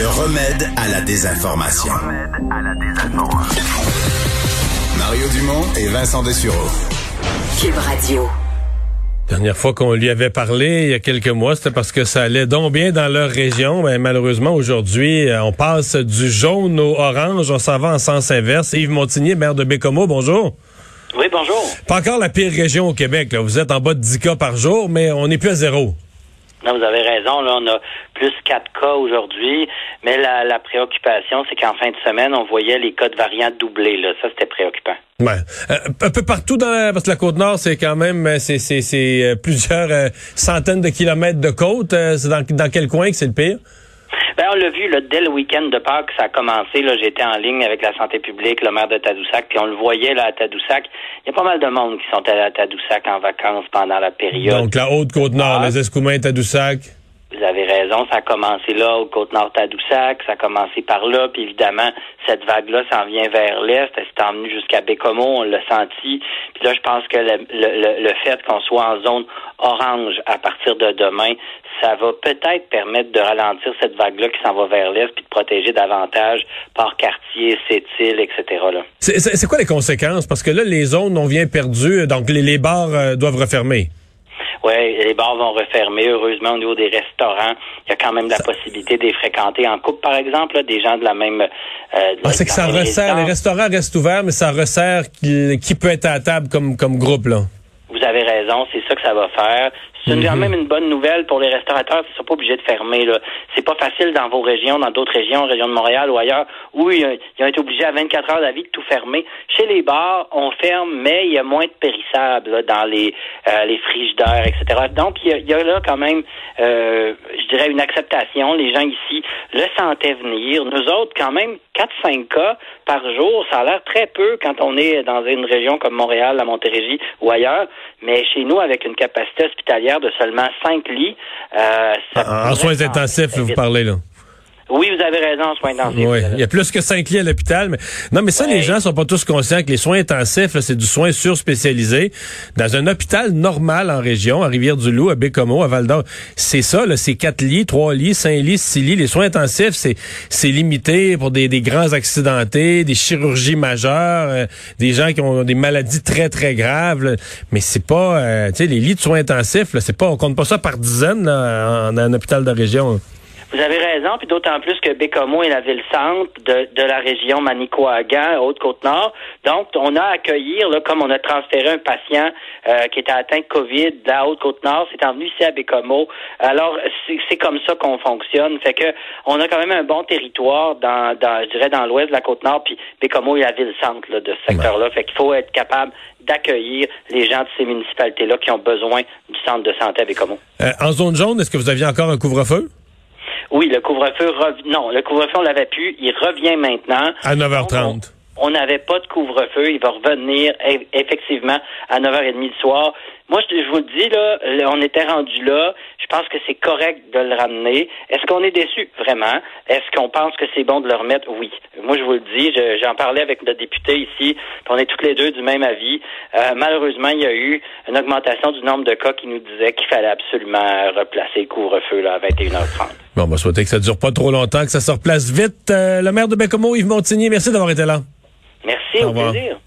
Le remède à la désinformation. Mario Dumont et Vincent Dessureau. Cube Radio. Dernière fois qu'on lui avait parlé, il y a quelques mois, c'était parce que ça allait donc bien dans leur région. Mais malheureusement, aujourd'hui, euh, on passe du jaune au orange. On s'en va en sens inverse. Yves Montigny, maire de Bécomo, bonjour. Oui, bonjour. Pas encore la pire région au Québec. Là. Vous êtes en bas de 10 cas par jour, mais on n'est plus à zéro. Non, vous avez raison. Là, on a plus 4 cas aujourd'hui, mais la, la préoccupation, c'est qu'en fin de semaine, on voyait les cas de variants doubler. Là. Ça, c'était préoccupant. Ouais. Euh, un peu partout dans la, parce que la côte nord, c'est quand même euh, c'est, c'est, c'est euh, plusieurs euh, centaines de kilomètres de côte. c'est dans, dans quel coin que c'est le pire? Ben, on l'a vu là, dès le week-end de Pâques, ça a commencé. Là, j'étais en ligne avec la santé publique, le maire de Tadoussac, puis on le voyait là à Tadoussac. Il y a pas mal de monde qui sont allés à Tadoussac en vacances pendant la période. Donc la haute côte nord, Ah. les Escoumins, Tadoussac. Ça a commencé là, au Côte-Nord Tadoussac, ça a commencé par là, puis évidemment, cette vague-là s'en vient vers l'est, elle s'est emmenée jusqu'à Bécomo, on l'a senti. Puis là, je pense que le, le, fait qu'on soit en zone orange à partir de demain, ça va peut-être permettre de ralentir cette vague-là qui s'en va vers l'est, puis de protéger davantage par quartier, Sept-Îles, etc. Là. C'est, quoi les conséquences? Parce que là, les zones, on vient perdu, donc les, les bars euh, doivent refermer. Oui, les bars vont refermer. Heureusement, au niveau des restaurants, il y a quand même la possibilité de les fréquenter en couple, par exemple, là, des gens de la même. euh, Ah, c'est que ça resserre, les restaurants restent ouverts, mais ça resserre qui, qui peut être à la table comme, comme groupe, là. Vous avez raison, c'est ça que ça va faire. C'est quand même une bonne nouvelle pour les restaurateurs, ils sont pas obligés de fermer. Là. C'est pas facile dans vos régions, dans d'autres régions, région de Montréal ou ailleurs, où ils, ils ont été obligés à 24 heures d'avis de tout fermer. Chez les bars, on ferme, mais il y a moins de périssables là, dans les, euh, les frigidaires, etc. Donc, il y a, il y a là quand même, euh, je dirais, une acceptation. Les gens ici le sentaient venir. Nous autres, quand même, 4-5 cas par jour, ça a l'air très peu quand on est dans une région comme Montréal, la Montérégie ou ailleurs. Mais chez nous, avec une capacité hospitalière de seulement 5 lits, euh, ça En, en pourrait soins intensifs, vous parlez, là. Oui, vous avez raison, soins intensifs. Oui, il y a plus que cinq lits à l'hôpital. Mais... Non, mais ça, Ouais. les gens sont pas tous conscients que les soins intensifs, c'est du soin surspécialisé. Dans un hôpital normal en région, à Rivière-du-Loup, à Bécomo, à Val-d'Or, c'est ça, c'est quatre lits, trois lits, cinq lits, six lits. Les soins intensifs, c'est c'est limité pour des, des grands accidentés, des chirurgies majeures, euh, des gens qui ont des maladies très, très graves. là. Mais c'est pas, euh, tu sais, les lits de soins intensifs, là, c'est pas, on compte pas ça par dizaines là, en, en un hôpital de région. Vous avez raison, puis d'autant plus que Bécomo est la ville-centre de, de la région Manicouagan, Haute-Côte-Nord. Donc, on a à accueillir, là, comme on a transféré un patient euh, qui était atteint de COVID de la Haute-Côte-Nord, c'est envenu ici à Bécomo. Alors, c'est comme ça qu'on fonctionne. Fait que on a quand même un bon territoire dans, dans je dirais, dans l'ouest de la Côte-Nord, puis Bécomo est la ville-centre là, de ce secteur-là. Fait qu'il faut être capable d'accueillir les gens de ces municipalités-là qui ont besoin du centre de santé à Bécomo. Euh, en zone jaune, est-ce que vous aviez encore un couvre-feu? Oui, le couvre-feu non, le couvre-feu on l'avait plus, il revient maintenant. À 9h30. On on n'avait pas de couvre-feu, il va revenir e- effectivement à 9h30 du soir. Moi, je, vous le dis, là, on était rendu là. Je pense que c'est correct de le ramener. Est-ce qu'on est déçu? Vraiment. Est-ce qu'on pense que c'est bon de le remettre? Oui. Moi, je vous le dis, je- j'en parlais avec notre député ici, on est toutes les deux du même avis. Euh, malheureusement, il y a eu une augmentation du nombre de cas qui nous disait qu'il fallait absolument replacer le couvre-feu là, à 21h30. Bon, on va souhaiter que ça dure pas trop longtemps, que ça se replace vite. Euh, le maire de Bécomo, Yves Montigny, merci d'avoir été là. Merci, Au au revoir. plaisir.